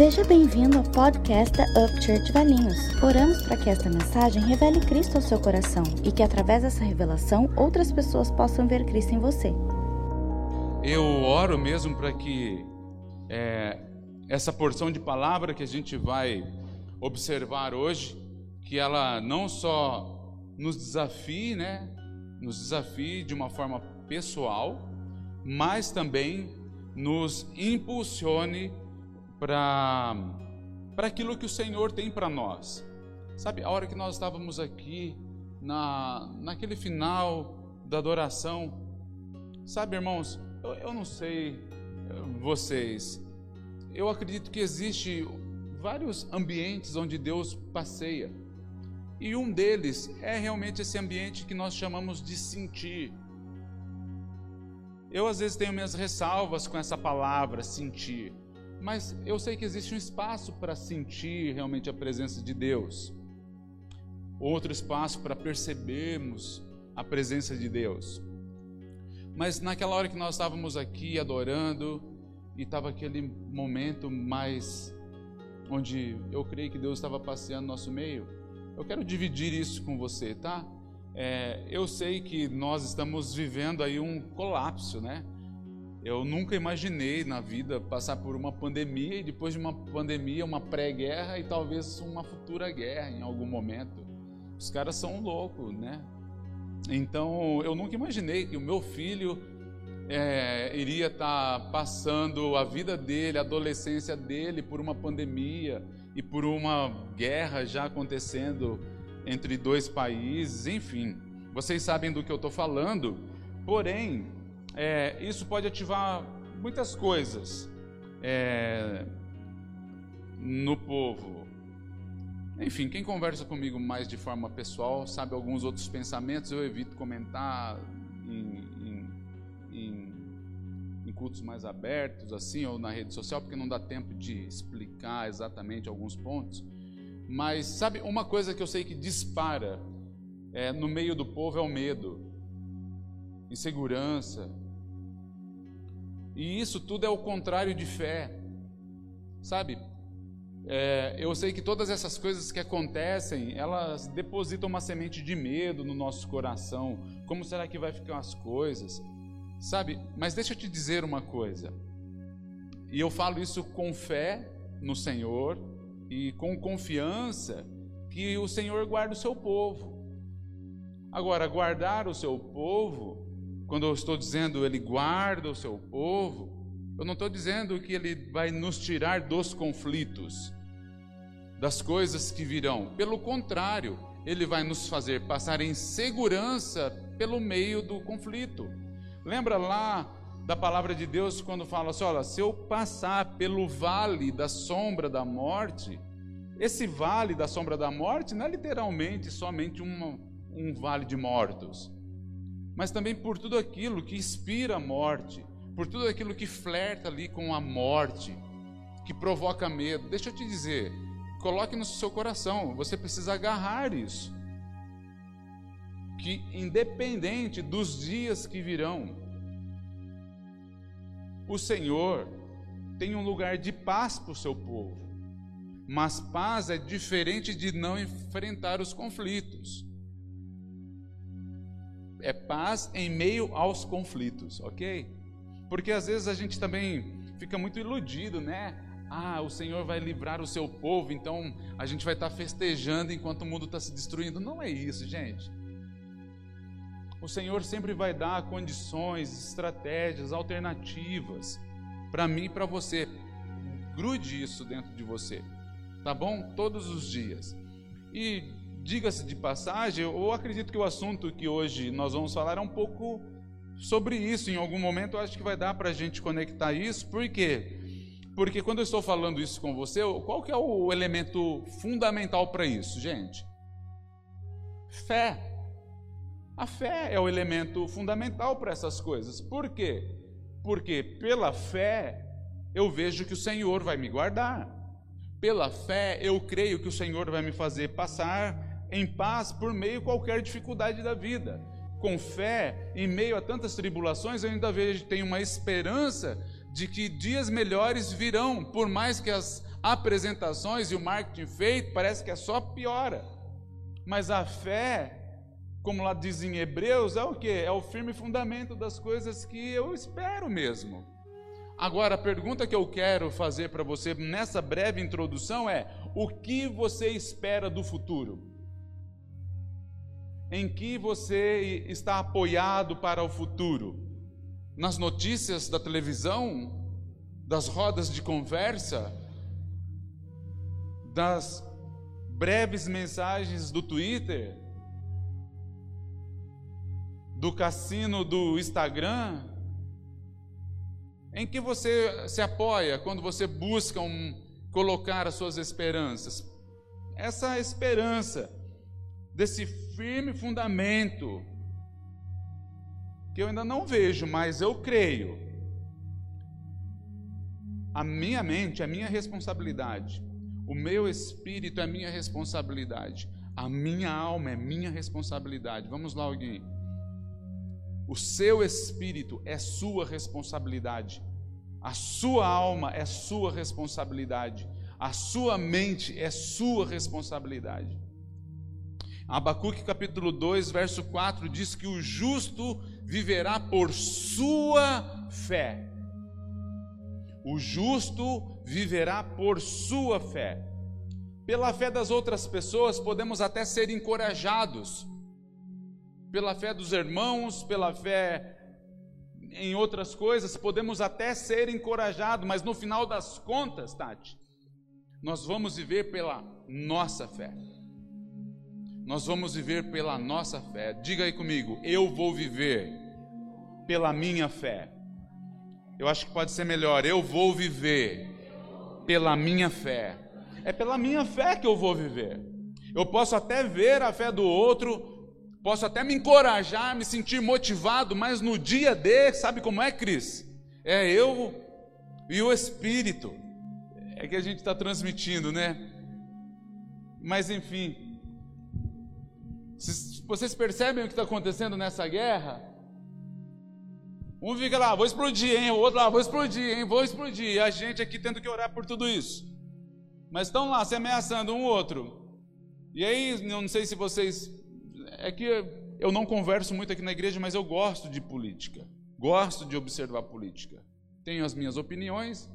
Seja bem-vindo ao podcast da Up Church Valinhos. Oramos para que esta mensagem revele Cristo ao seu coração e que através dessa revelação outras pessoas possam ver Cristo em você. Eu oro mesmo para que é, essa porção de palavra que a gente vai observar hoje, que ela não só nos desafie, né, nos desafie de uma forma pessoal, mas também nos impulsione para para aquilo que o Senhor tem para nós. Sabe, a hora que nós estávamos aqui na naquele final da adoração, sabe, irmãos, eu, eu não sei vocês, eu acredito que existe vários ambientes onde Deus passeia. E um deles é realmente esse ambiente que nós chamamos de sentir. Eu às vezes tenho minhas ressalvas com essa palavra sentir. Mas eu sei que existe um espaço para sentir realmente a presença de Deus. Outro espaço para percebermos a presença de Deus. Mas naquela hora que nós estávamos aqui adorando, e estava aquele momento mais onde eu creio que Deus estava passeando no nosso meio, eu quero dividir isso com você, tá? É, eu sei que nós estamos vivendo aí um colapso, né? Eu nunca imaginei na vida passar por uma pandemia e depois de uma pandemia, uma pré-guerra e talvez uma futura guerra em algum momento. Os caras são loucos, né? Então eu nunca imaginei que o meu filho é, iria estar tá passando a vida dele, a adolescência dele por uma pandemia e por uma guerra já acontecendo entre dois países, enfim. Vocês sabem do que eu estou falando, porém é, isso pode ativar muitas coisas é, no povo. Enfim, quem conversa comigo mais de forma pessoal sabe alguns outros pensamentos, eu evito comentar em, em, em, em cultos mais abertos, assim, ou na rede social, porque não dá tempo de explicar exatamente alguns pontos. Mas sabe, uma coisa que eu sei que dispara é, no meio do povo é o medo, insegurança, e isso tudo é o contrário de fé. Sabe? É, eu sei que todas essas coisas que acontecem, elas depositam uma semente de medo no nosso coração. Como será que vai ficar as coisas? Sabe? Mas deixa eu te dizer uma coisa. E eu falo isso com fé no Senhor e com confiança que o Senhor guarda o seu povo. Agora, guardar o seu povo quando eu estou dizendo ele guarda o seu povo, eu não estou dizendo que ele vai nos tirar dos conflitos, das coisas que virão. Pelo contrário, ele vai nos fazer passar em segurança pelo meio do conflito. Lembra lá da palavra de Deus quando fala assim: olha, se eu passar pelo vale da sombra da morte, esse vale da sombra da morte não é literalmente somente um vale de mortos mas também por tudo aquilo que inspira a morte, por tudo aquilo que flerta ali com a morte, que provoca medo. Deixa eu te dizer, coloque no seu coração, você precisa agarrar isso. Que independente dos dias que virão, o Senhor tem um lugar de paz para o seu povo. Mas paz é diferente de não enfrentar os conflitos é paz em meio aos conflitos, ok? Porque às vezes a gente também fica muito iludido, né? Ah, o Senhor vai livrar o seu povo, então a gente vai estar festejando enquanto o mundo está se destruindo. Não é isso, gente. O Senhor sempre vai dar condições, estratégias, alternativas para mim e para você. Grude isso dentro de você, tá bom? Todos os dias. E Diga-se de passagem, eu acredito que o assunto que hoje nós vamos falar é um pouco sobre isso. Em algum momento eu acho que vai dar para a gente conectar isso. Por quê? Porque quando eu estou falando isso com você, qual que é o elemento fundamental para isso, gente? Fé. A fé é o elemento fundamental para essas coisas. Por quê? Porque pela fé eu vejo que o Senhor vai me guardar. Pela fé eu creio que o Senhor vai me fazer passar em paz por meio qualquer dificuldade da vida. Com fé, em meio a tantas tribulações, eu ainda vejo, tenho uma esperança de que dias melhores virão, por mais que as apresentações e o marketing feito, parece que é só piora. Mas a fé, como lá diz em Hebreus, é o que? É o firme fundamento das coisas que eu espero mesmo. Agora, a pergunta que eu quero fazer para você nessa breve introdução é: o que você espera do futuro? Em que você está apoiado para o futuro? Nas notícias da televisão? Das rodas de conversa? Das breves mensagens do Twitter? Do cassino do Instagram? Em que você se apoia quando você busca um, colocar as suas esperanças? Essa esperança, desse firme fundamento, que eu ainda não vejo, mas eu creio. A minha mente é minha responsabilidade, o meu espírito é minha responsabilidade, a minha alma é minha responsabilidade. Vamos lá, alguém. O seu espírito é sua responsabilidade. A sua alma é sua responsabilidade. A sua mente é sua responsabilidade. Abacuque capítulo 2, verso 4 diz que o justo viverá por sua fé. O justo viverá por sua fé. Pela fé das outras pessoas podemos até ser encorajados pela fé dos irmãos, pela fé em outras coisas, podemos até ser encorajados, mas no final das contas, Tati, nós vamos viver pela nossa fé. Nós vamos viver pela nossa fé. Diga aí comigo, eu vou viver pela minha fé. Eu acho que pode ser melhor, eu vou viver pela minha fé. É pela minha fé que eu vou viver. Eu posso até ver a fé do outro Posso até me encorajar, me sentir motivado, mas no dia D, sabe como é, Cris? É eu e o Espírito. É que a gente está transmitindo, né? Mas enfim. Vocês percebem o que está acontecendo nessa guerra? Um fica lá, vou explodir, hein? O outro lá, vou explodir, hein? Vou explodir. E a gente aqui tendo que orar por tudo isso. Mas estão lá se ameaçando um outro. E aí, não sei se vocês é que eu não converso muito aqui na igreja, mas eu gosto de política. Gosto de observar política. Tenho as minhas opiniões.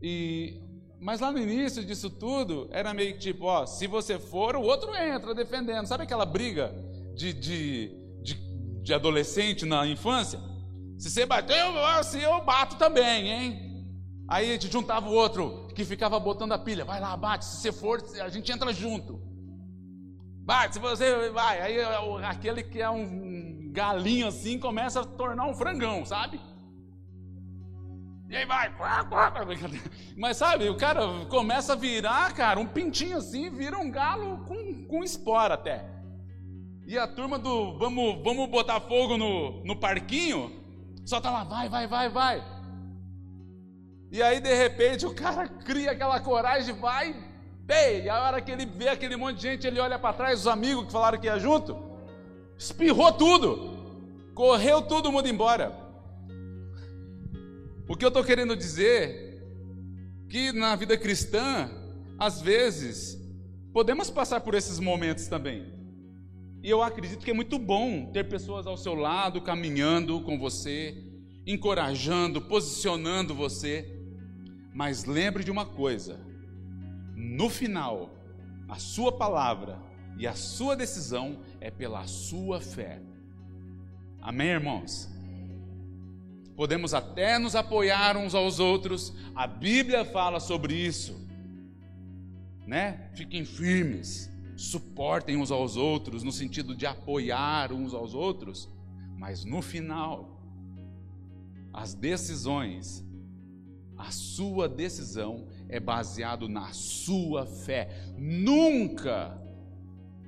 E mas lá no início disso tudo, era meio que tipo, ó, se você for, o outro entra defendendo. Sabe aquela briga de, de, de, de adolescente na infância? Se você bateu, assim eu bato também, hein? Aí a gente juntava o outro que ficava botando a pilha. Vai lá, bate. Se você for, a gente entra junto. Vai, se você vai, aí aquele que é um galinho assim começa a tornar um frangão, sabe? E aí vai, mas sabe, o cara começa a virar, cara, um pintinho assim, vira um galo com, com espora até. E a turma do vamos, vamos botar fogo no, no parquinho, só tá lá, vai, vai, vai, vai. E aí de repente o cara cria aquela coragem, vai, Ei, e a hora que ele vê aquele monte de gente, ele olha para trás, os amigos que falaram que ia junto, espirrou tudo, correu todo mundo embora. O que eu estou querendo dizer, que na vida cristã, às vezes, podemos passar por esses momentos também. E eu acredito que é muito bom ter pessoas ao seu lado, caminhando com você, encorajando, posicionando você. Mas lembre de uma coisa: no final, a sua palavra e a sua decisão é pela sua fé. Amém, irmãos? Podemos até nos apoiar uns aos outros, a Bíblia fala sobre isso, né? Fiquem firmes, suportem uns aos outros, no sentido de apoiar uns aos outros, mas no final, as decisões, a sua decisão é baseado na sua fé. Nunca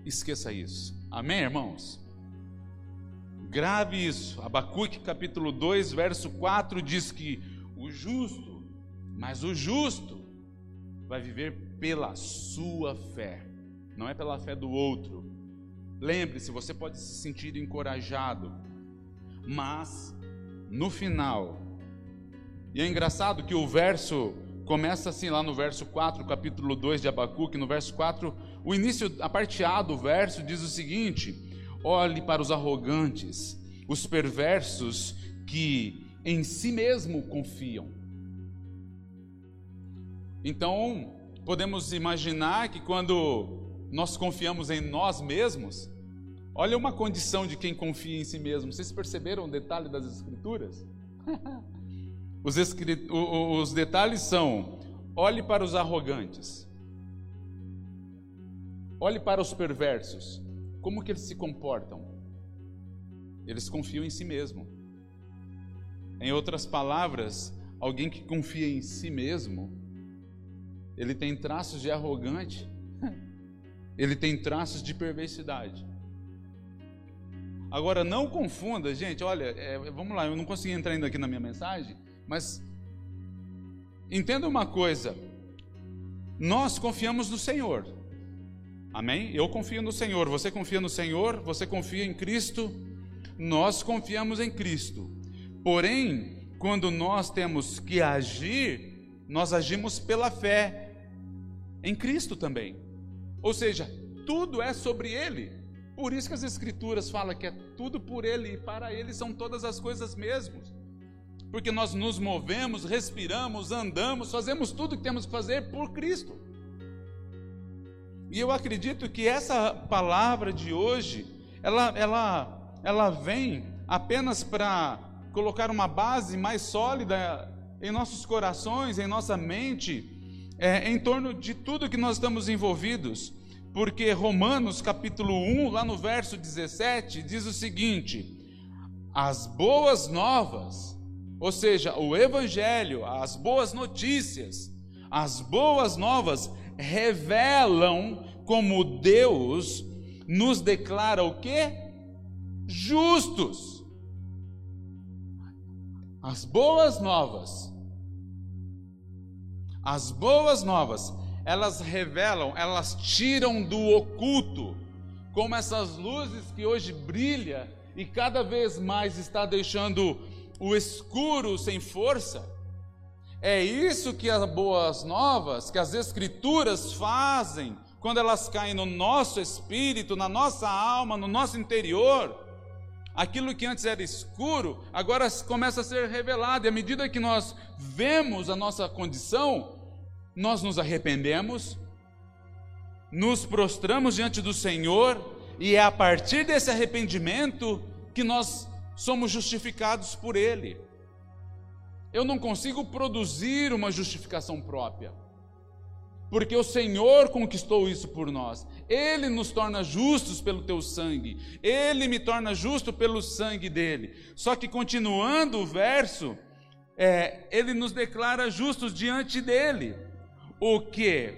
esqueça isso. Amém, irmãos? Grave isso. Abacuque capítulo 2, verso 4 diz que o justo, mas o justo vai viver pela sua fé, não é pela fé do outro. Lembre-se, você pode se sentir encorajado, mas no final, e é engraçado que o verso começa assim lá no verso 4, capítulo 2 de Abacuque, no verso 4, o início, a parte A do verso diz o seguinte: Olhe para os arrogantes, os perversos que em si mesmo confiam. Então, podemos imaginar que quando nós confiamos em nós mesmos, olha uma condição de quem confia em si mesmo. Vocês perceberam o detalhe das Escrituras? Os, escrit... os detalhes são: olhe para os arrogantes, olhe para os perversos. Como que eles se comportam? Eles confiam em si mesmo. Em outras palavras, alguém que confia em si mesmo, ele tem traços de arrogante, ele tem traços de perversidade. Agora, não confunda, gente, olha, é, vamos lá, eu não consegui entrar ainda aqui na minha mensagem, mas entenda uma coisa: nós confiamos no Senhor, amém? Eu confio no Senhor, você confia no Senhor, você confia em Cristo, nós confiamos em Cristo. Porém, quando nós temos que agir, nós agimos pela fé em Cristo também. Ou seja, tudo é sobre Ele. Por isso que as Escrituras falam que é tudo por Ele e para Ele são todas as coisas mesmas. Porque nós nos movemos, respiramos, andamos, fazemos tudo que temos que fazer por Cristo. E eu acredito que essa palavra de hoje, ela, ela, ela vem apenas para colocar uma base mais sólida em nossos corações, em nossa mente, é, em torno de tudo que nós estamos envolvidos. Porque Romanos capítulo 1, lá no verso 17, diz o seguinte: as boas novas, ou seja, o evangelho, as boas notícias, as boas novas revelam como Deus nos declara o que? Justos. As boas novas, as boas novas, elas revelam, elas tiram do oculto, como essas luzes que hoje brilha e cada vez mais está deixando o escuro sem força. É isso que as boas novas, que as escrituras fazem quando elas caem no nosso espírito, na nossa alma, no nosso interior aquilo que antes era escuro, agora começa a ser revelado, e à medida que nós vemos a nossa condição, nós nos arrependemos, nos prostramos diante do Senhor, e é a partir desse arrependimento que nós somos justificados por Ele. Eu não consigo produzir uma justificação própria porque o Senhor conquistou isso por nós. Ele nos torna justos pelo teu sangue. Ele me torna justo pelo sangue dele. Só que continuando o verso, é, ele nos declara justos diante dele. O que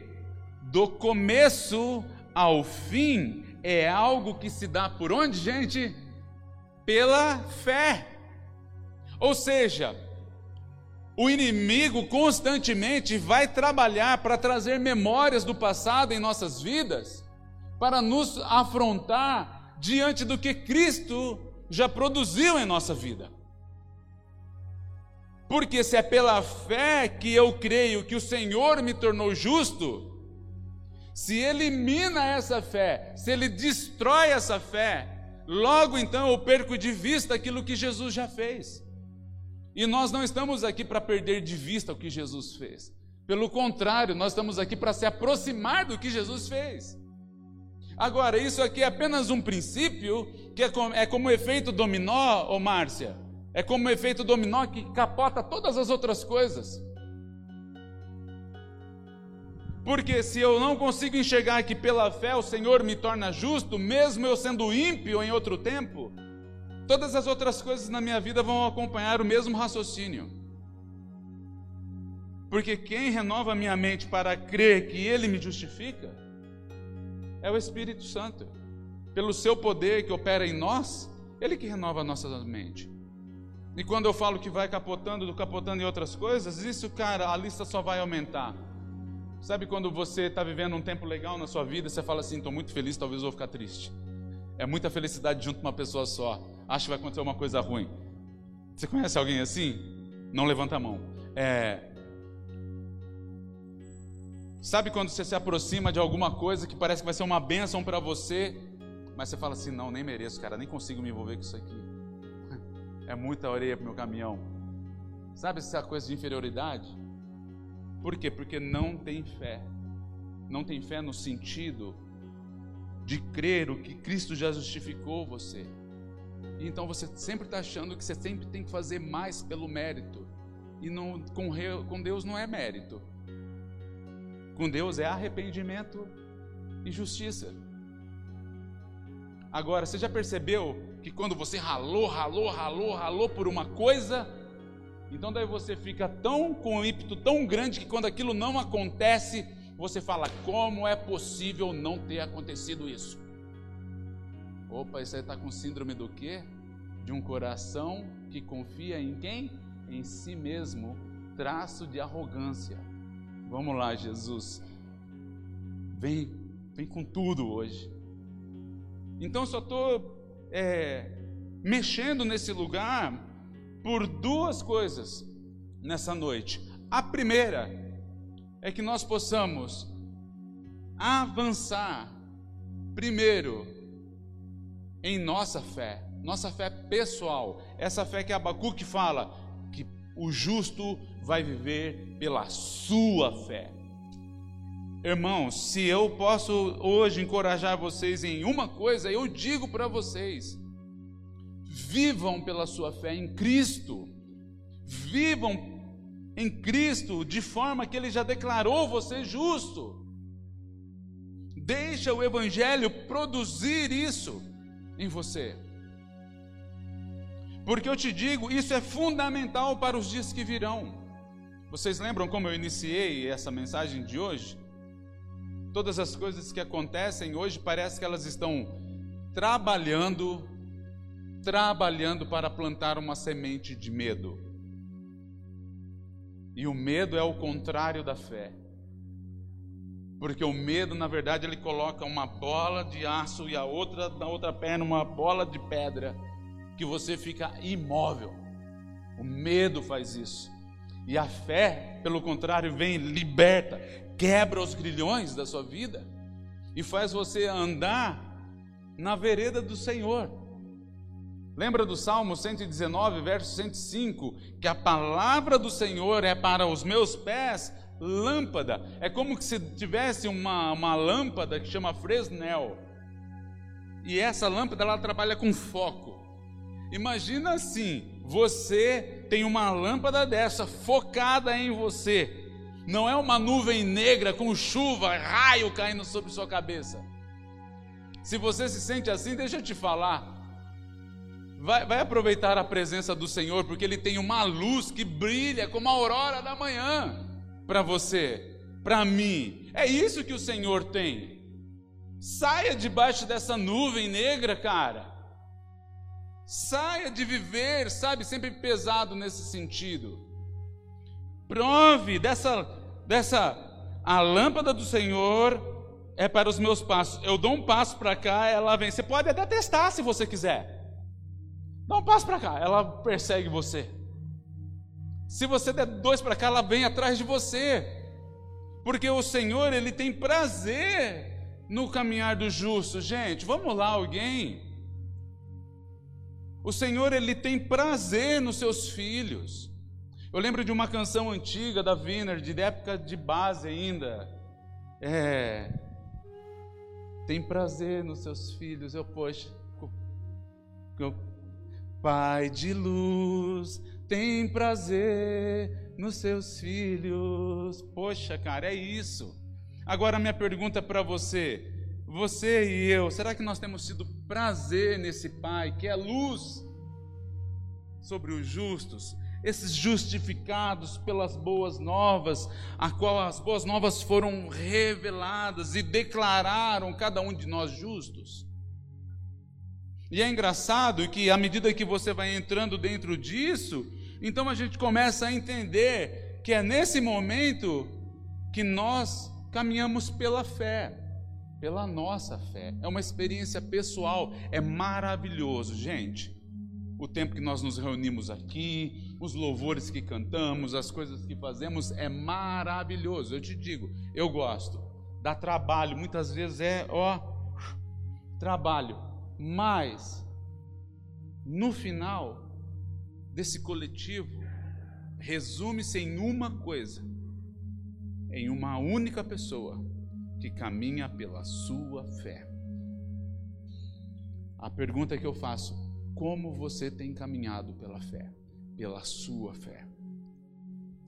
do começo ao fim é algo que se dá por onde, gente? Pela fé. Ou seja, o inimigo constantemente vai trabalhar para trazer memórias do passado em nossas vidas, para nos afrontar diante do que Cristo já produziu em nossa vida. Porque se é pela fé que eu creio que o Senhor me tornou justo, se elimina essa fé, se ele destrói essa fé, logo então eu perco de vista aquilo que Jesus já fez. E nós não estamos aqui para perder de vista o que Jesus fez. Pelo contrário, nós estamos aqui para se aproximar do que Jesus fez. Agora, isso aqui é apenas um princípio que é como, é como efeito dominó, ô Márcia. É como efeito dominó que capota todas as outras coisas. Porque se eu não consigo enxergar que pela fé o Senhor me torna justo, mesmo eu sendo ímpio em outro tempo, todas as outras coisas na minha vida vão acompanhar o mesmo raciocínio. Porque quem renova minha mente para crer que Ele me justifica é o Espírito Santo. Pelo seu poder que opera em nós, Ele que renova a nossa mente. E quando eu falo que vai capotando, capotando em outras coisas, isso, cara, a lista só vai aumentar. Sabe quando você está vivendo um tempo legal na sua vida, você fala assim, estou muito feliz, talvez eu vou ficar triste. É muita felicidade junto com uma pessoa só acho que vai acontecer uma coisa ruim. Você conhece alguém assim? Não levanta a mão. É, Sabe quando você se aproxima de alguma coisa que parece que vai ser uma bênção para você, mas você fala assim: não, nem mereço, cara, nem consigo me envolver com isso aqui. É muita areia para o meu caminhão. Sabe essa coisa de inferioridade? Por quê? Porque não tem fé. Não tem fé no sentido de crer o que Cristo já justificou você. Então você sempre está achando que você sempre tem que fazer mais pelo mérito. E não, com, com Deus não é mérito. Com Deus é arrependimento e justiça. Agora, você já percebeu que quando você ralou, ralou, ralou, ralou por uma coisa, então daí você fica tão com ímpeto tão grande que quando aquilo não acontece, você fala: como é possível não ter acontecido isso? Opa, isso aí está com síndrome do quê? De um coração que confia em quem? Em si mesmo, traço de arrogância. Vamos lá, Jesus. Vem, vem com tudo hoje. Então só estou é, mexendo nesse lugar por duas coisas nessa noite. A primeira é que nós possamos avançar, primeiro, em nossa fé, nossa fé pessoal, essa fé que Abacuque fala que o justo vai viver pela sua fé. Irmãos, se eu posso hoje encorajar vocês em uma coisa, eu digo para vocês: vivam pela sua fé em Cristo, vivam em Cristo de forma que Ele já declarou você justo. Deixa o Evangelho produzir isso em você. Porque eu te digo, isso é fundamental para os dias que virão. Vocês lembram como eu iniciei essa mensagem de hoje? Todas as coisas que acontecem hoje parece que elas estão trabalhando, trabalhando para plantar uma semente de medo. E o medo é o contrário da fé. Porque o medo, na verdade, ele coloca uma bola de aço e a outra na outra perna uma bola de pedra, que você fica imóvel. O medo faz isso. E a fé, pelo contrário, vem liberta, quebra os grilhões da sua vida e faz você andar na vereda do Senhor. Lembra do Salmo 119, verso 105, que a palavra do Senhor é para os meus pés lâmpada. É como se tivesse uma, uma lâmpada que chama Fresnel. E essa lâmpada ela trabalha com foco. Imagina assim, você tem uma lâmpada dessa focada em você não é uma nuvem negra com chuva, raio caindo sobre sua cabeça. Se você se sente assim, deixa eu te falar. Vai, vai, aproveitar a presença do Senhor, porque Ele tem uma luz que brilha como a aurora da manhã para você, para mim. É isso que o Senhor tem. Saia debaixo dessa nuvem negra, cara. Saia de viver, sabe, sempre pesado nesse sentido. Prove dessa, dessa, a lâmpada do Senhor é para os meus passos. Eu dou um passo para cá, ela vem. Você pode até testar se você quiser. Dá um passo para cá, ela persegue você. Se você der dois para cá, ela vem atrás de você. Porque o Senhor, ele tem prazer no caminhar do justo. Gente, vamos lá, alguém. O Senhor, ele tem prazer nos seus filhos. Eu lembro de uma canção antiga da Wiener, de época de base ainda. É. Tem prazer nos seus filhos. Eu, poxa. Eu, Pai de luz, tem prazer nos seus filhos. Poxa, cara, é isso. Agora, minha pergunta para você: você e eu, será que nós temos tido prazer nesse Pai que é luz sobre os justos? esses justificados pelas boas novas, a qual as boas novas foram reveladas e declararam cada um de nós justos. E é engraçado que à medida que você vai entrando dentro disso, então a gente começa a entender que é nesse momento que nós caminhamos pela fé, pela nossa fé. É uma experiência pessoal, é maravilhoso, gente. O tempo que nós nos reunimos aqui, os louvores que cantamos, as coisas que fazemos, é maravilhoso. Eu te digo, eu gosto. Dá trabalho, muitas vezes é, ó, trabalho. Mas, no final desse coletivo, resume-se em uma coisa: em uma única pessoa que caminha pela sua fé. A pergunta que eu faço: como você tem caminhado pela fé? Pela sua fé.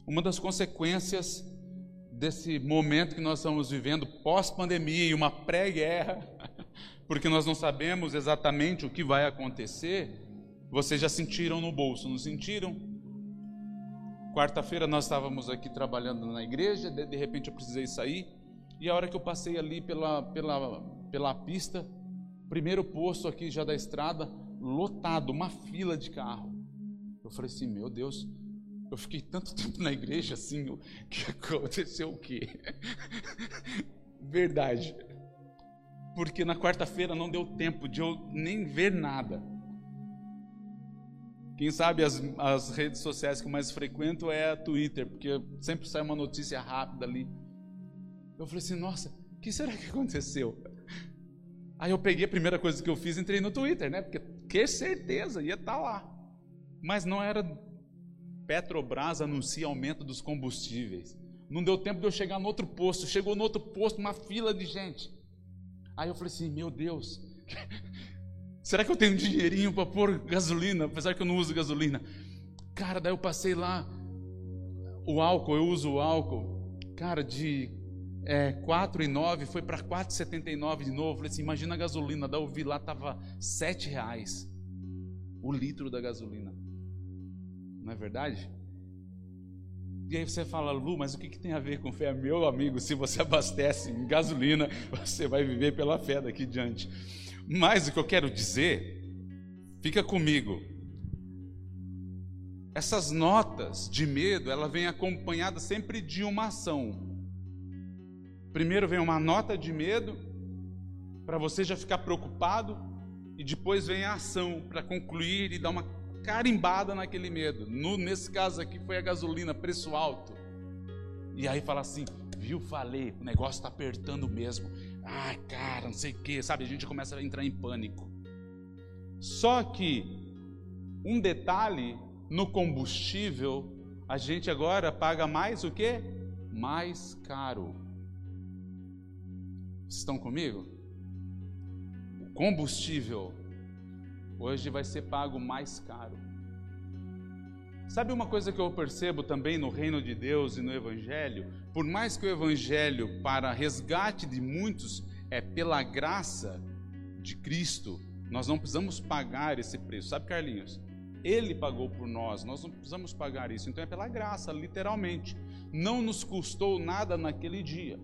Uma das consequências desse momento que nós estamos vivendo pós-pandemia e uma pré-guerra, porque nós não sabemos exatamente o que vai acontecer, vocês já sentiram no bolso, não sentiram? Quarta-feira nós estávamos aqui trabalhando na igreja, de, repente eu precisei sair, e a hora que eu passei ali pela, pela, pela pista, primeiro posto aqui já da estrada, lotado, uma fila de carro. Eu falei assim, meu Deus, eu fiquei tanto tempo na igreja assim, que aconteceu o quê? Verdade. Porque na quarta-feira não deu tempo de eu nem ver nada. Quem sabe as, as redes sociais que eu mais frequento é a Twitter, porque sempre sai uma notícia rápida ali. Eu falei assim, nossa, o que será que aconteceu? Aí eu peguei a primeira coisa que eu fiz, entrei no Twitter, né? Porque que certeza ia estar tá lá. Mas não era Petrobras anuncia aumento dos combustíveis. Não deu tempo de eu chegar no outro posto. Chegou no outro posto uma fila de gente. Aí eu falei assim, meu Deus, Será que eu tenho um dinheirinho para pôr gasolina, apesar que eu não uso gasolina? Cara, daí eu passei lá, o álcool, eu uso o álcool, cara, de é, 4,9 foi para 4,79 de novo. Falei assim, imagina a gasolina, daí eu vi lá, estava 7 reais o litro da gasolina. Não é verdade? E aí você fala, Lu, mas o que, que tem a ver com fé? Meu amigo, se você abastece em gasolina, você vai viver pela fé daqui diante. Mas o que eu quero dizer, fica comigo. Essas notas de medo, ela vem acompanhada sempre de uma ação. Primeiro vem uma nota de medo para você já ficar preocupado e depois vem a ação para concluir e dar uma carimbada naquele medo. No, nesse caso aqui foi a gasolina, preço alto. E aí fala assim, viu, falei, o negócio está apertando mesmo. Ai, cara, não sei o que, sabe? A gente começa a entrar em pânico. Só que um detalhe no combustível, a gente agora paga mais o que? Mais caro. Estão comigo? O combustível hoje vai ser pago mais caro. Sabe uma coisa que eu percebo também no reino de Deus e no Evangelho? Por mais que o Evangelho, para resgate de muitos, é pela graça de Cristo, nós não precisamos pagar esse preço. Sabe, Carlinhos? Ele pagou por nós, nós não precisamos pagar isso. Então é pela graça, literalmente. Não nos custou nada naquele dia.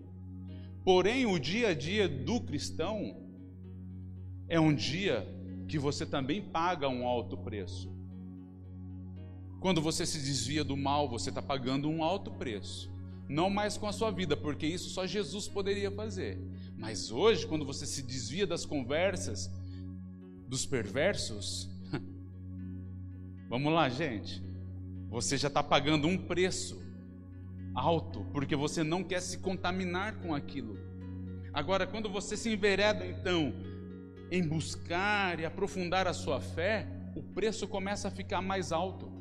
Porém, o dia a dia do cristão é um dia que você também paga um alto preço. Quando você se desvia do mal, você está pagando um alto preço. Não mais com a sua vida, porque isso só Jesus poderia fazer. Mas hoje, quando você se desvia das conversas dos perversos, vamos lá, gente, você já está pagando um preço alto, porque você não quer se contaminar com aquilo. Agora, quando você se envereda, então, em buscar e aprofundar a sua fé, o preço começa a ficar mais alto.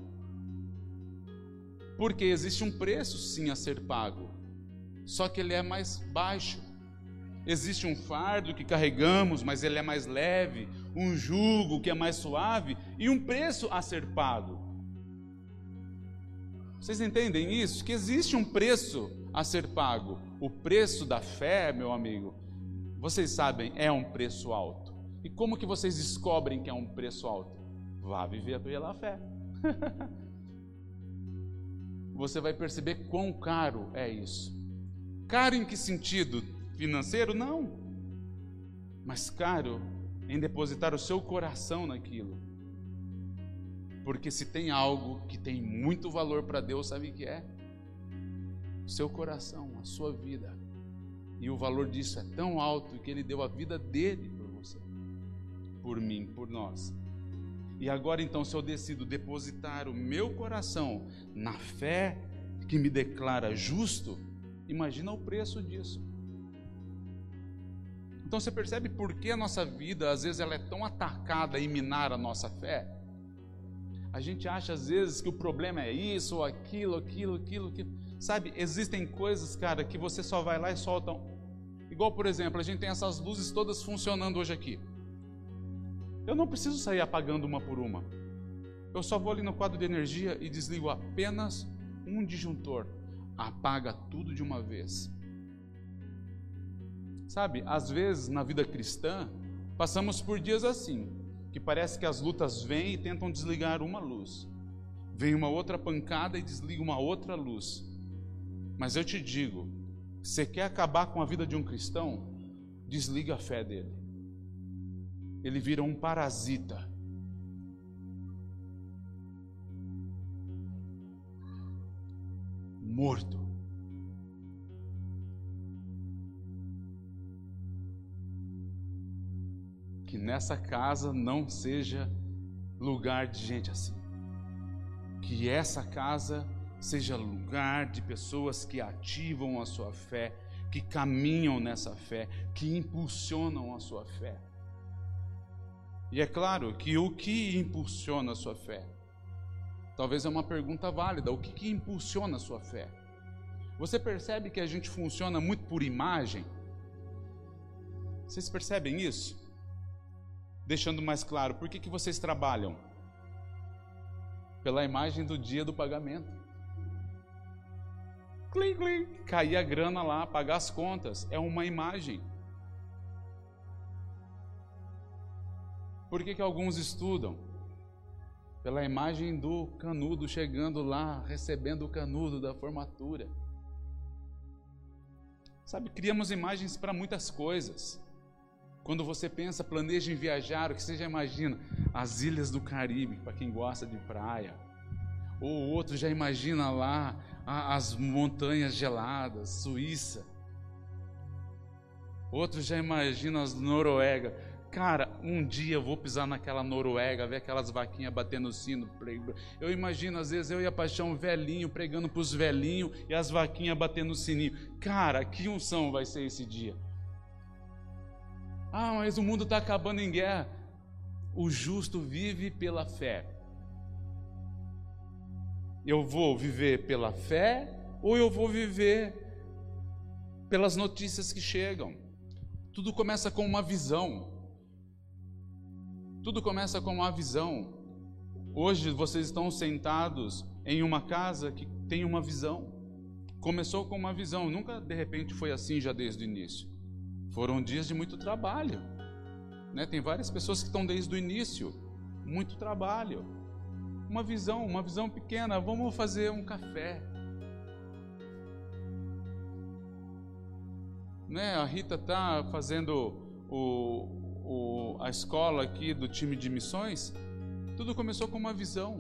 Porque existe um preço sim a ser pago, só que ele é mais baixo. Existe um fardo que carregamos, mas ele é mais leve, um jugo que é mais suave e um preço a ser pago. Vocês entendem isso? Que existe um preço a ser pago. O preço da fé, meu amigo, vocês sabem, é um preço alto. E como que vocês descobrem que é um preço alto? Vá viver pela fé. Você vai perceber quão caro é isso. Caro em que sentido? Financeiro? Não. Mas caro em depositar o seu coração naquilo. Porque se tem algo que tem muito valor para Deus, sabe o que é? O seu coração, a sua vida. E o valor disso é tão alto que ele deu a vida dele por você, por mim, por nós. E agora então, se eu decido depositar o meu coração na fé que me declara justo, imagina o preço disso. Então você percebe por que a nossa vida, às vezes, ela é tão atacada e minar a nossa fé? A gente acha, às vezes, que o problema é isso, ou aquilo, aquilo, aquilo, aquilo. Sabe, existem coisas, cara, que você só vai lá e solta. Igual, por exemplo, a gente tem essas luzes todas funcionando hoje aqui. Eu não preciso sair apagando uma por uma. Eu só vou ali no quadro de energia e desligo apenas um disjuntor. Apaga tudo de uma vez. Sabe, às vezes na vida cristã, passamos por dias assim, que parece que as lutas vêm e tentam desligar uma luz. Vem uma outra pancada e desliga uma outra luz. Mas eu te digo, você quer acabar com a vida de um cristão? Desliga a fé dele ele vira um parasita. Morto. Que nessa casa não seja lugar de gente assim. Que essa casa seja lugar de pessoas que ativam a sua fé, que caminham nessa fé, que impulsionam a sua fé. E é claro que o que impulsiona a sua fé? Talvez é uma pergunta válida. O que, que impulsiona a sua fé? Você percebe que a gente funciona muito por imagem? Vocês percebem isso? Deixando mais claro, por que, que vocês trabalham? Pela imagem do dia do pagamento. Clim, clim, cair a grana lá, pagar as contas. É uma imagem. Por que, que alguns estudam? Pela imagem do canudo chegando lá, recebendo o canudo da formatura. Sabe, criamos imagens para muitas coisas. Quando você pensa, planeja em viajar, o que você já imagina? As ilhas do Caribe, para quem gosta de praia. Ou outro já imagina lá as montanhas geladas, Suíça. Outro já imagina as Noruega. Cara, um dia eu vou pisar naquela Noruega, ver aquelas vaquinhas batendo sino. Eu imagino, às vezes, eu e a paixão velhinho pregando para os velhinhos e as vaquinhas batendo sininho. Cara, que unção vai ser esse dia? Ah, mas o mundo está acabando em guerra. O justo vive pela fé. Eu vou viver pela fé ou eu vou viver pelas notícias que chegam? Tudo começa com uma visão. Tudo começa com uma visão. Hoje vocês estão sentados em uma casa que tem uma visão. Começou com uma visão, nunca de repente foi assim já desde o início. Foram dias de muito trabalho. Né? Tem várias pessoas que estão desde o início. Muito trabalho. Uma visão, uma visão pequena. Vamos fazer um café. Né? A Rita está fazendo o, o, a escola aqui do time de missões, tudo começou com uma visão.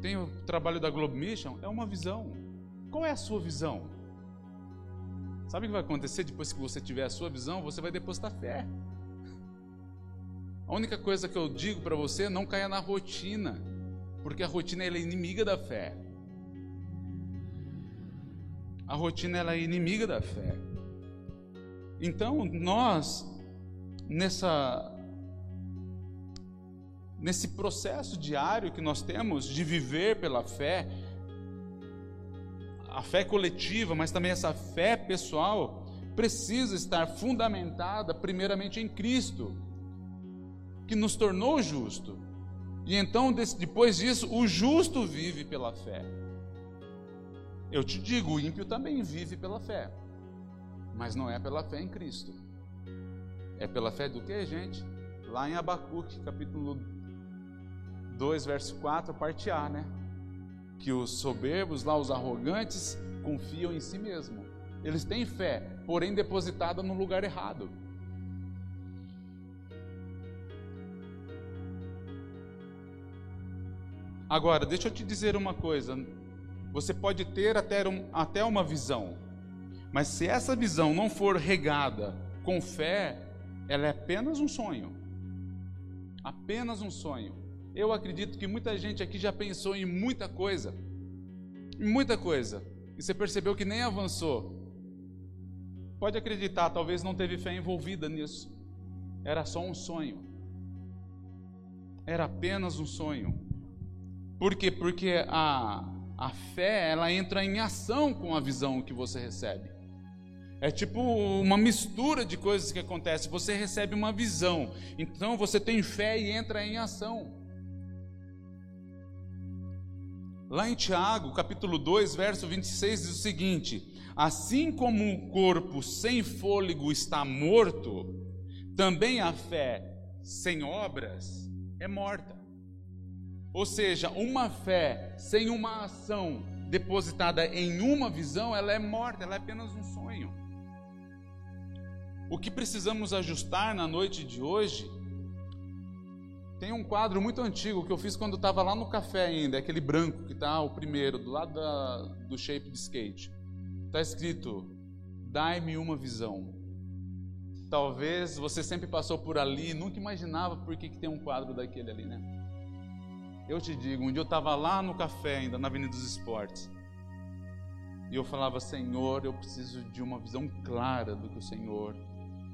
Tem o trabalho da Globe Mission, é uma visão. Qual é a sua visão? Sabe o que vai acontecer depois que você tiver a sua visão? Você vai depositar fé. A única coisa que eu digo para você não caia na rotina, porque a rotina é inimiga da fé. A rotina é inimiga da fé. Então, nós nessa nesse processo diário que nós temos de viver pela fé, a fé coletiva, mas também essa fé pessoal, precisa estar fundamentada primeiramente em Cristo, que nos tornou justo. E então, depois disso, o justo vive pela fé. Eu te digo, o ímpio também vive pela fé, mas não é pela fé em Cristo. É pela fé do que, gente? Lá em Abacuque, capítulo 2, verso 4, parte A, né? Que os soberbos, lá os arrogantes, confiam em si mesmo. Eles têm fé, porém depositada no lugar errado. Agora, deixa eu te dizer uma coisa. Você pode ter até, um, até uma visão, mas se essa visão não for regada com fé, ela é apenas um sonho. Apenas um sonho. Eu acredito que muita gente aqui já pensou em muita coisa. Em muita coisa. E você percebeu que nem avançou. Pode acreditar, talvez não teve fé envolvida nisso. Era só um sonho. Era apenas um sonho. Por quê? Porque a, a fé, ela entra em ação com a visão que você recebe. É tipo uma mistura de coisas que acontece. Você recebe uma visão, então você tem fé e entra em ação. Lá em Tiago, capítulo 2, verso 26, diz o seguinte: Assim como um corpo sem fôlego está morto, também a fé sem obras é morta. Ou seja, uma fé sem uma ação depositada em uma visão, ela é morta, ela é apenas um sonho. O que precisamos ajustar na noite de hoje tem um quadro muito antigo que eu fiz quando estava lá no café ainda, aquele branco que está o primeiro, do lado da, do shape de skate. Está escrito: Dai-me uma visão. Talvez você sempre passou por ali e nunca imaginava por que, que tem um quadro daquele ali, né? Eu te digo, um dia eu estava lá no café ainda, na Avenida dos Esportes. E eu falava, Senhor, eu preciso de uma visão clara do que o Senhor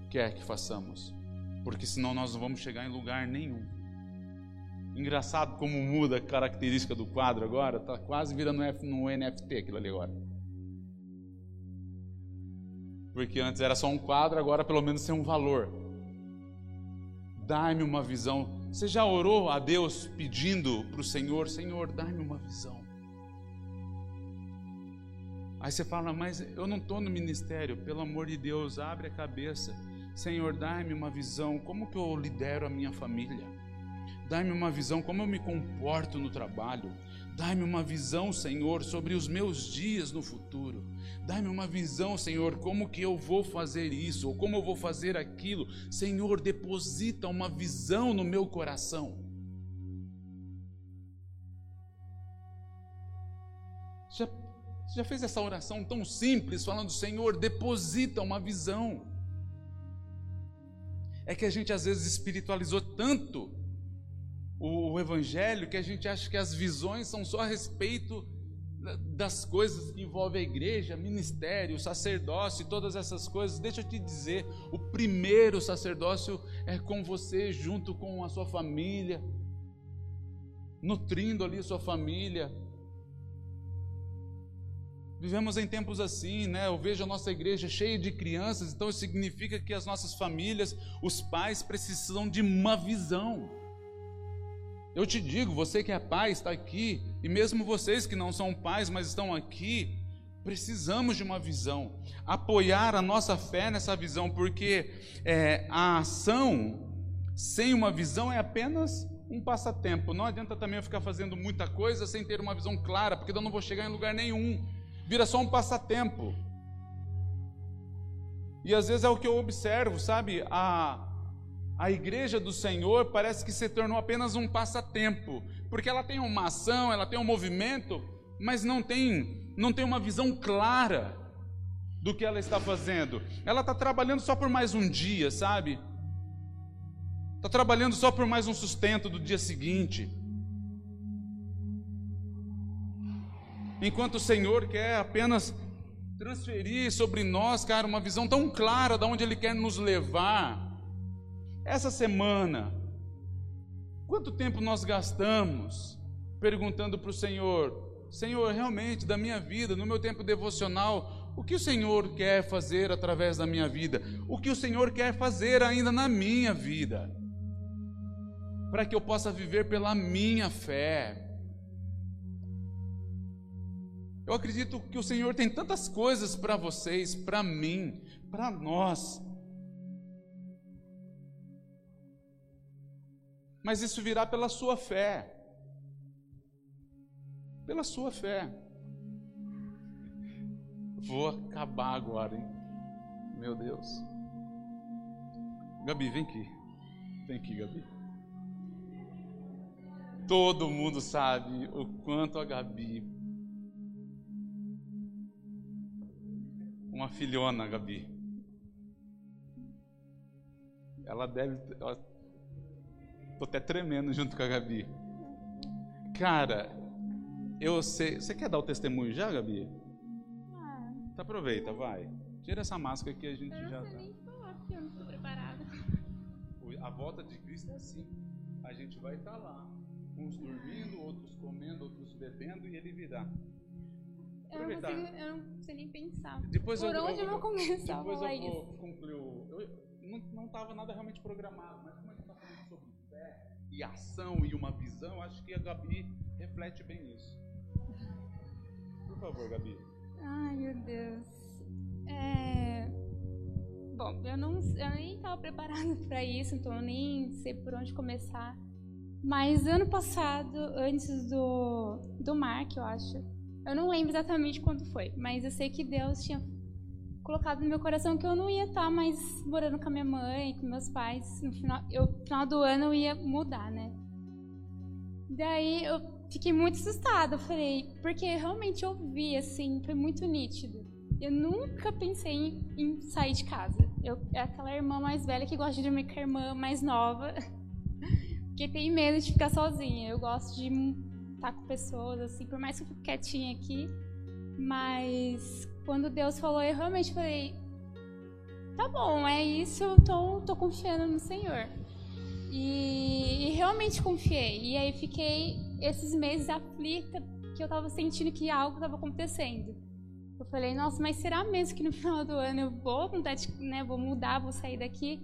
quer que façamos, porque senão nós não vamos chegar em lugar nenhum. Engraçado como muda a característica do quadro agora, está quase virando um NFT aquilo ali agora. Porque antes era só um quadro, agora pelo menos tem um valor. Dai-me uma visão. Você já orou a Deus pedindo para o Senhor: Senhor, dai-me uma visão. Aí você fala, mas eu não estou no ministério, pelo amor de Deus, abre a cabeça. Senhor, dai-me uma visão, como que eu lidero a minha família? Dai-me uma visão, como eu me comporto no trabalho? Dai-me uma visão, Senhor, sobre os meus dias no futuro. Dai-me uma visão, Senhor, como que eu vou fazer isso, ou como eu vou fazer aquilo. Senhor, deposita uma visão no meu coração. Já, já fez essa oração tão simples, falando, Senhor, deposita uma visão é que a gente às vezes espiritualizou tanto o, o evangelho que a gente acha que as visões são só a respeito das coisas que envolvem a igreja, ministério, sacerdócio e todas essas coisas. Deixa eu te dizer, o primeiro sacerdócio é com você junto com a sua família, nutrindo ali a sua família, Vivemos em tempos assim, né? Eu vejo a nossa igreja cheia de crianças, então isso significa que as nossas famílias, os pais precisam de uma visão. Eu te digo, você que é pai está aqui, e mesmo vocês que não são pais, mas estão aqui, precisamos de uma visão, apoiar a nossa fé nessa visão, porque é, a ação sem uma visão é apenas um passatempo. Não adianta também eu ficar fazendo muita coisa sem ter uma visão clara, porque eu não vou chegar em lugar nenhum vira só um passatempo. E às vezes é o que eu observo, sabe? A, a igreja do Senhor parece que se tornou apenas um passatempo, porque ela tem uma ação, ela tem um movimento, mas não tem, não tem uma visão clara do que ela está fazendo. Ela está trabalhando só por mais um dia, sabe? Está trabalhando só por mais um sustento do dia seguinte. Enquanto o Senhor quer apenas transferir sobre nós, cara, uma visão tão clara de onde Ele quer nos levar. Essa semana, quanto tempo nós gastamos perguntando para o Senhor, Senhor, realmente da minha vida, no meu tempo devocional, o que o Senhor quer fazer através da minha vida? O que o Senhor quer fazer ainda na minha vida? Para que eu possa viver pela minha fé, eu acredito que o Senhor tem tantas coisas para vocês, para mim, para nós. Mas isso virá pela sua fé. Pela sua fé. Vou acabar agora, hein? Meu Deus. Gabi, vem aqui. Vem aqui, Gabi. Todo mundo sabe o quanto a Gabi uma filhona, Gabi. Ela deve. Ela... Tô até tremendo junto com a Gabi. Cara, eu sei. Você quer dar o testemunho já, Gabi? Ah. Tá, aproveita, vai. Tira essa máscara que a gente eu já. Não sei tá. nem falar, porque eu não estou preparada. A volta de Cristo é assim. A gente vai estar tá lá. Uns dormindo, outros comendo, outros bebendo e ele virá. Eu não, consigo, eu não sei nem pensar. Depois Por eu, onde eu, eu vou começar depois a eu vou isso? concluir. Eu, não estava nada realmente programado, mas como a gente está falando sobre fé e ação e uma visão, acho que a Gabi reflete bem isso. Por favor, Gabi. Ai, meu Deus. É... Bom, eu, não, eu nem estava preparada para isso, então eu nem sei por onde começar. Mas ano passado, antes do, do Mark, eu acho, eu não lembro exatamente quando foi, mas eu sei que Deus tinha colocado no meu coração que eu não ia estar mais morando com a minha mãe, com meus pais. No final, eu, no final do ano eu ia mudar, né? Daí eu fiquei muito assustada. Eu falei, porque realmente eu vi, assim, foi muito nítido. Eu nunca pensei em, em sair de casa. Eu, é aquela irmã mais velha que gosta de dormir com a irmã mais nova, que tem medo de ficar sozinha. Eu gosto de estar com pessoas, assim, por mais que eu fique quietinha aqui. Mas quando Deus falou, eu realmente falei: tá bom, é isso, eu tô, tô confiando no Senhor. E, e realmente confiei. E aí fiquei esses meses aflita, que eu tava sentindo que algo estava acontecendo. Eu falei, nossa, mas será mesmo que no final do ano eu vou né, vou mudar, vou sair daqui?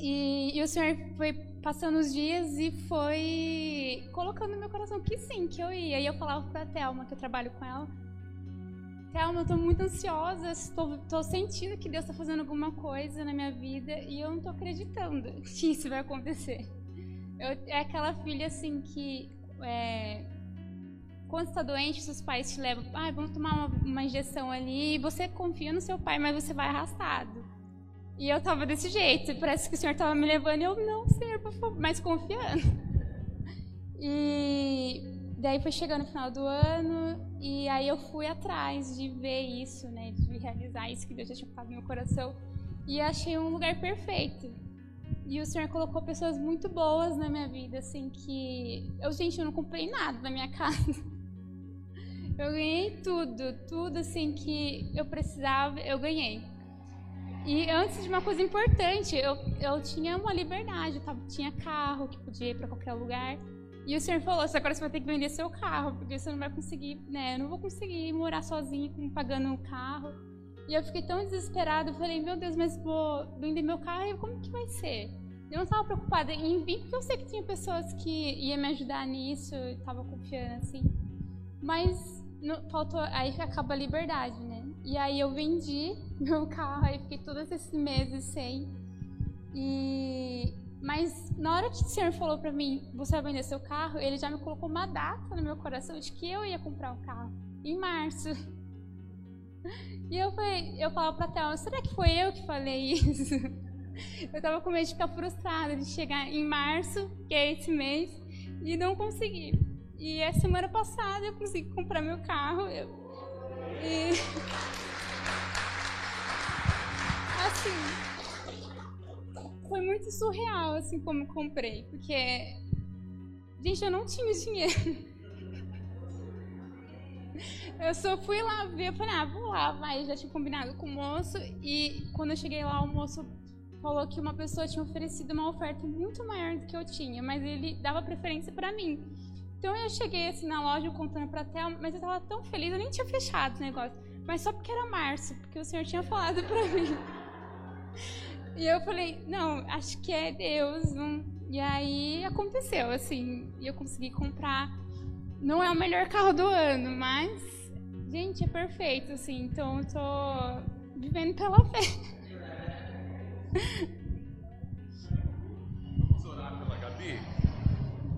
E, e o Senhor foi passando os dias e foi colocando no meu coração que sim, que eu ia. E eu falava pra Thelma, que eu trabalho com ela, Thelma, eu tô muito ansiosa, estou, tô sentindo que Deus está fazendo alguma coisa na minha vida e eu não tô acreditando que isso vai acontecer. Eu, é aquela filha assim que é, quando está doente, seus pais te levam, ah, vamos tomar uma, uma injeção ali, e você confia no seu pai, mas você vai arrastado. E eu tava desse jeito, parece que o Senhor tava me levando e eu, não, Senhor, por favor, mas confiando. E daí foi chegando o final do ano, e aí eu fui atrás de ver isso, né, de realizar isso que Deus já tinha colocado no meu coração, e achei um lugar perfeito. E o Senhor colocou pessoas muito boas na minha vida, assim, que eu, gente, eu não comprei nada na minha casa. Eu ganhei tudo, tudo assim que eu precisava, eu ganhei. E antes de uma coisa importante, eu, eu tinha uma liberdade, tava, tinha carro que podia ir para qualquer lugar. E o senhor falou: agora você vai ter que vender seu carro, porque você não vai conseguir, né? Eu não vou conseguir morar sozinha pagando um carro. E eu fiquei tão desesperada, eu falei: meu Deus, mas vou vender meu carro, como que vai ser? Eu não estava preocupada em vir, porque eu sei que tinha pessoas que iam me ajudar nisso, estava confiando assim. Mas faltou, aí acaba a liberdade, né? E aí eu vendi meu carro, aí fiquei todos esses meses sem. E mas na hora que o senhor falou para mim, você vai vender seu carro, ele já me colocou uma data no meu coração de que eu ia comprar um carro em março. E eu falei, eu falava para Thelma, será que foi eu que falei isso? Eu tava com medo de ficar frustrada de chegar em março, que é esse mês, e não conseguir. E a semana passada eu consegui comprar meu carro. Eu, e assim, foi muito surreal assim como comprei, porque gente, eu não tinha dinheiro. Eu só fui lá ver, falei, ah, vou lá, vai, já tinha combinado com o moço e quando eu cheguei lá, o moço falou que uma pessoa tinha oferecido uma oferta muito maior do que eu tinha, mas ele dava preferência para mim. Então eu cheguei assim na loja contando para Thelma, mas eu estava tão feliz, eu nem tinha fechado o negócio, mas só porque era março, porque o senhor tinha falado para mim. E eu falei, não, acho que é Deus. Não. E aí aconteceu, assim, e eu consegui comprar. Não é o melhor carro do ano, mas, gente, é perfeito, assim, então eu tô vivendo pela fé.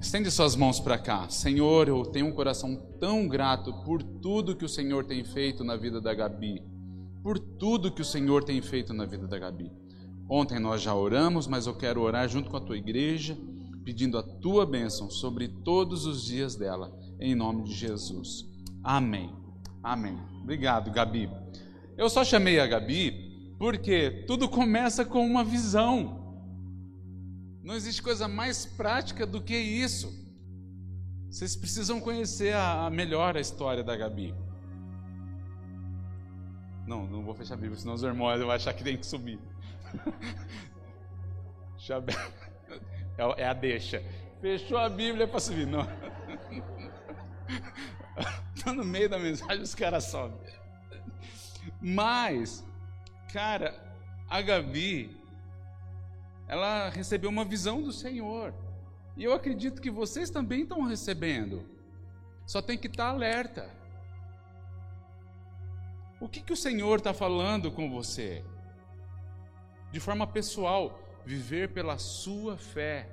Estende suas mãos para cá. Senhor, eu tenho um coração tão grato por tudo que o Senhor tem feito na vida da Gabi. Por tudo que o Senhor tem feito na vida da Gabi. Ontem nós já oramos, mas eu quero orar junto com a tua igreja, pedindo a tua bênção sobre todos os dias dela, em nome de Jesus. Amém. Amém. Obrigado, Gabi. Eu só chamei a Gabi porque tudo começa com uma visão. Não existe coisa mais prática do que isso. Vocês precisam conhecer a, a melhor a história da Gabi. Não, não vou fechar a Bíblia, senão os irmãos vão achar que tem que subir. É, é a deixa. Fechou a Bíblia para subir. Não. Está no meio da mensagem, os caras sobem. Mas, cara, a Gabi, ela recebeu uma visão do Senhor. E eu acredito que vocês também estão recebendo. Só tem que estar tá alerta. O que, que o Senhor está falando com você? De forma pessoal, viver pela sua fé.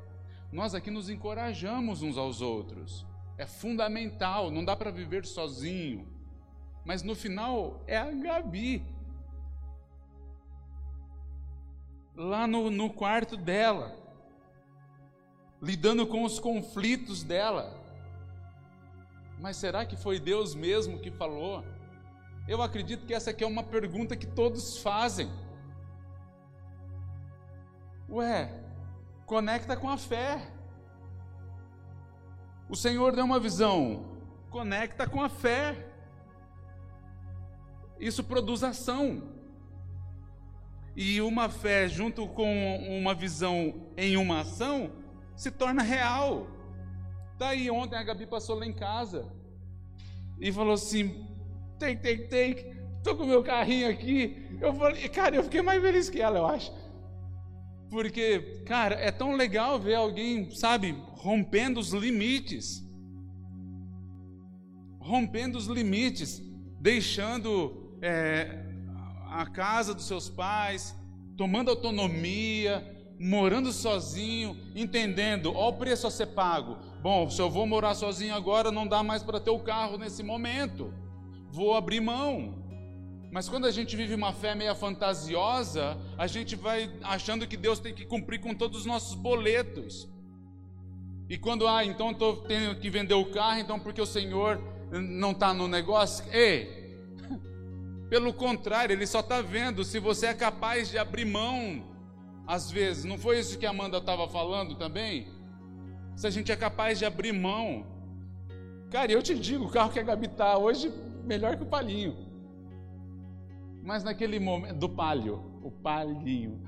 Nós aqui nos encorajamos uns aos outros. É fundamental, não dá para viver sozinho. Mas no final é a Gabi. Lá no, no quarto dela, lidando com os conflitos dela. Mas será que foi Deus mesmo que falou? Eu acredito que essa aqui é uma pergunta que todos fazem. Ué, conecta com a fé. O Senhor deu uma visão, conecta com a fé. Isso produz ação. E uma fé junto com uma visão em uma ação se torna real. Daí ontem a Gabi passou lá em casa e falou assim: tem, tem, tem, tô com meu carrinho aqui. Eu falei, cara, eu fiquei mais feliz que ela, eu acho. Porque, cara, é tão legal ver alguém, sabe, rompendo os limites. Rompendo os limites, deixando é, a casa dos seus pais, tomando autonomia, morando sozinho, entendendo, ó o preço a ser pago. Bom, se eu vou morar sozinho agora, não dá mais para ter o carro nesse momento. Vou abrir mão. Mas quando a gente vive uma fé meia fantasiosa, a gente vai achando que Deus tem que cumprir com todos os nossos boletos. E quando, ah, então estou tendo que vender o carro, então porque o Senhor não está no negócio? Ei, pelo contrário, Ele só está vendo se você é capaz de abrir mão, às vezes. Não foi isso que a Amanda estava falando também? Se a gente é capaz de abrir mão. Cara, eu te digo, o carro que a Gabi está hoje, melhor que o Palinho. Mas naquele momento, do palio, o palhinho.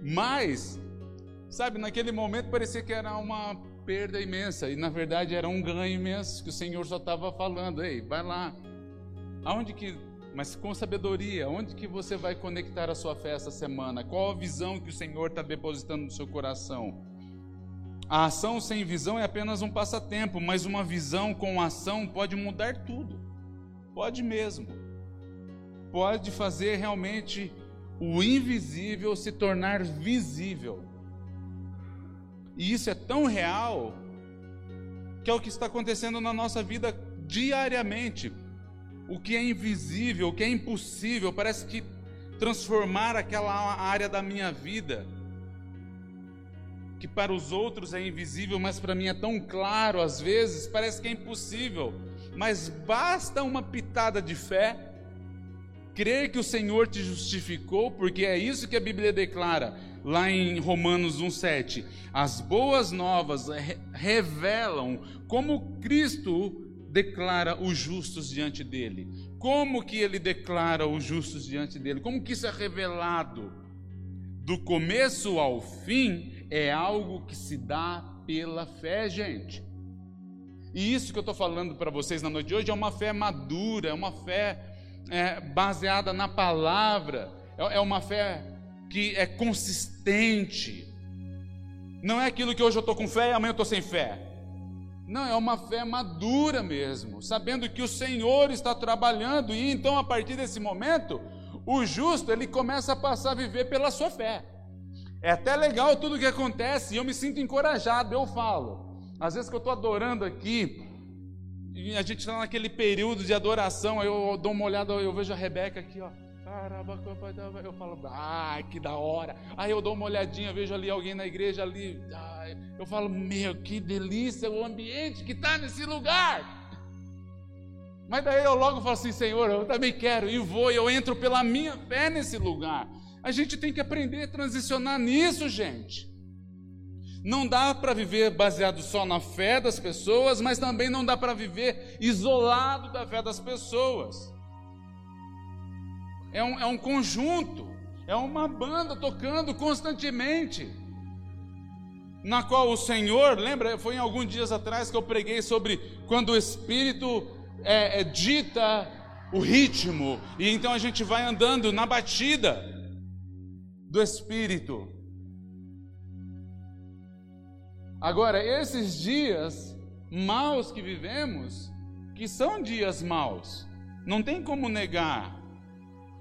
Mas, sabe, naquele momento parecia que era uma perda imensa, e na verdade era um ganho imenso, que o Senhor só estava falando, ei, vai lá. Aonde que, mas com sabedoria, onde que você vai conectar a sua fé essa semana? Qual a visão que o Senhor está depositando no seu coração? A ação sem visão é apenas um passatempo, mas uma visão com ação pode mudar tudo. Pode mesmo pode fazer realmente o invisível se tornar visível. E isso é tão real que é o que está acontecendo na nossa vida diariamente. O que é invisível, o que é impossível, parece que transformar aquela área da minha vida que para os outros é invisível, mas para mim é tão claro às vezes, parece que é impossível. Mas basta uma pitada de fé crer que o Senhor te justificou, porque é isso que a Bíblia declara lá em Romanos 1:7. As boas novas revelam como Cristo declara os justos diante dele. Como que ele declara os justos diante dele? Como que isso é revelado? Do começo ao fim é algo que se dá pela fé, gente. E isso que eu estou falando para vocês na noite de hoje é uma fé madura, é uma fé é, baseada na palavra, é, é uma fé que é consistente. Não é aquilo que hoje eu estou com fé e amanhã eu estou sem fé. Não, é uma fé madura mesmo, sabendo que o Senhor está trabalhando e então a partir desse momento, o justo ele começa a passar a viver pela sua fé. É até legal tudo que acontece e eu me sinto encorajado, eu falo. Às vezes que eu estou adorando aqui, e a gente está naquele período de adoração, aí eu dou uma olhada, eu vejo a Rebeca aqui, ó. Eu falo, ah, que da hora. Aí eu dou uma olhadinha, vejo ali alguém na igreja ali. eu falo, meu, que delícia o ambiente que está nesse lugar. Mas daí eu logo falo assim, Senhor, eu também quero, e vou, eu entro pela minha fé nesse lugar. A gente tem que aprender a transicionar nisso, gente. Não dá para viver baseado só na fé das pessoas, mas também não dá para viver isolado da fé das pessoas. É um, é um conjunto, é uma banda tocando constantemente, na qual o Senhor, lembra, foi em alguns dias atrás que eu preguei sobre quando o Espírito é, é, dita o ritmo, e então a gente vai andando na batida do Espírito. Agora, esses dias maus que vivemos, que são dias maus, não tem como negar,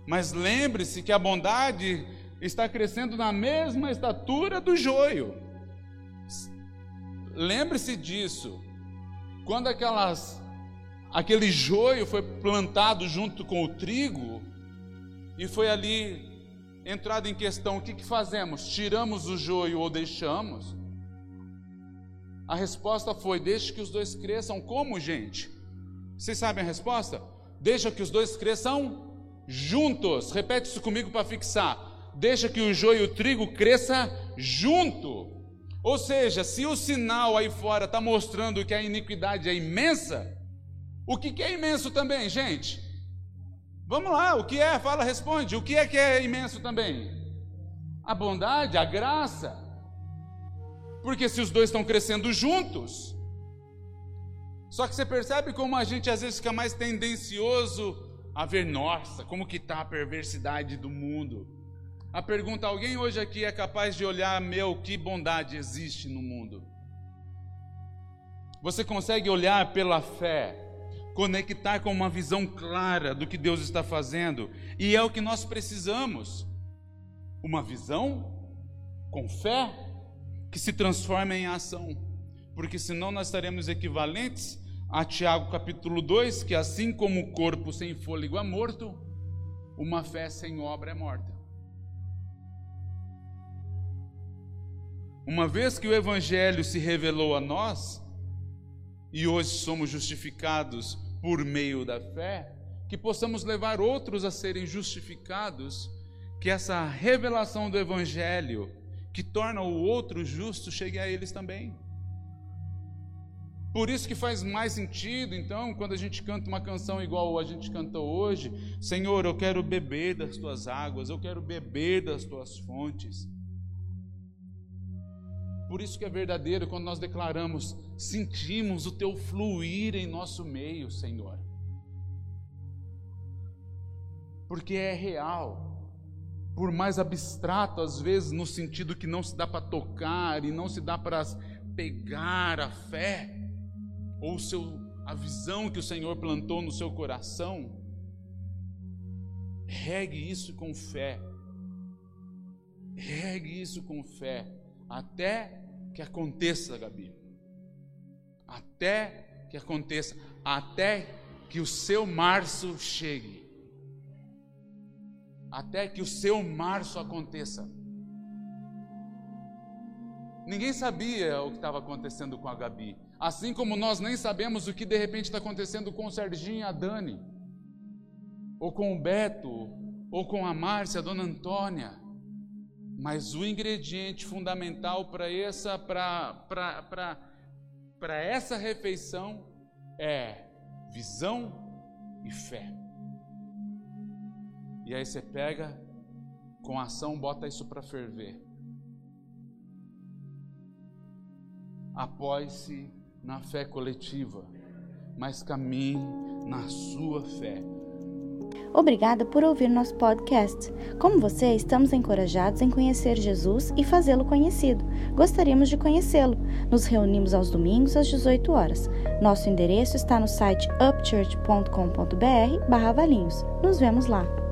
mas lembre-se que a bondade está crescendo na mesma estatura do joio. Lembre-se disso. Quando aquelas aquele joio foi plantado junto com o trigo e foi ali entrado em questão, o que, que fazemos? Tiramos o joio ou deixamos? A resposta foi: deixe que os dois cresçam como, gente? Vocês sabem a resposta? Deixa que os dois cresçam juntos. Repete isso comigo para fixar. Deixa que o joio e o trigo cresça junto. Ou seja, se o sinal aí fora está mostrando que a iniquidade é imensa, o que, que é imenso também, gente? Vamos lá, o que é? Fala, responde. O que é que é imenso também? A bondade, a graça. Porque se os dois estão crescendo juntos, só que você percebe como a gente às vezes fica mais tendencioso a ver, nossa, como que está a perversidade do mundo. A pergunta: alguém hoje aqui é capaz de olhar, meu, que bondade existe no mundo? Você consegue olhar pela fé, conectar com uma visão clara do que Deus está fazendo, e é o que nós precisamos. Uma visão com fé que se transforma em ação, porque senão nós estaremos equivalentes a Tiago capítulo 2, que assim como o corpo sem fôlego é morto, uma fé sem obra é morta. Uma vez que o Evangelho se revelou a nós, e hoje somos justificados por meio da fé, que possamos levar outros a serem justificados, que essa revelação do Evangelho que torna o outro justo chegue a eles também. Por isso que faz mais sentido, então, quando a gente canta uma canção igual a gente canta hoje, Senhor, eu quero beber das tuas águas, eu quero beber das tuas fontes. Por isso que é verdadeiro quando nós declaramos, sentimos o teu fluir em nosso meio, Senhor. Porque é real por mais abstrato às vezes, no sentido que não se dá para tocar e não se dá para pegar a fé ou seu, a visão que o Senhor plantou no seu coração, regue isso com fé. Regue isso com fé até que aconteça, Gabi. Até que aconteça, até que o seu março chegue até que o seu março aconteça. Ninguém sabia o que estava acontecendo com a Gabi, assim como nós nem sabemos o que de repente está acontecendo com o Serginho e a Dani, ou com o Beto, ou com a Márcia, a Dona Antônia. Mas o ingrediente fundamental para essa, essa refeição é visão e fé. E aí você pega, com ação, bota isso para ferver. Apoie-se na fé coletiva, mas caminhe na sua fé. Obrigada por ouvir nosso podcast. Como você, estamos encorajados em conhecer Jesus e fazê-lo conhecido. Gostaríamos de conhecê-lo. Nos reunimos aos domingos às 18 horas. Nosso endereço está no site upchurch.com.br/valinhos. Nos vemos lá.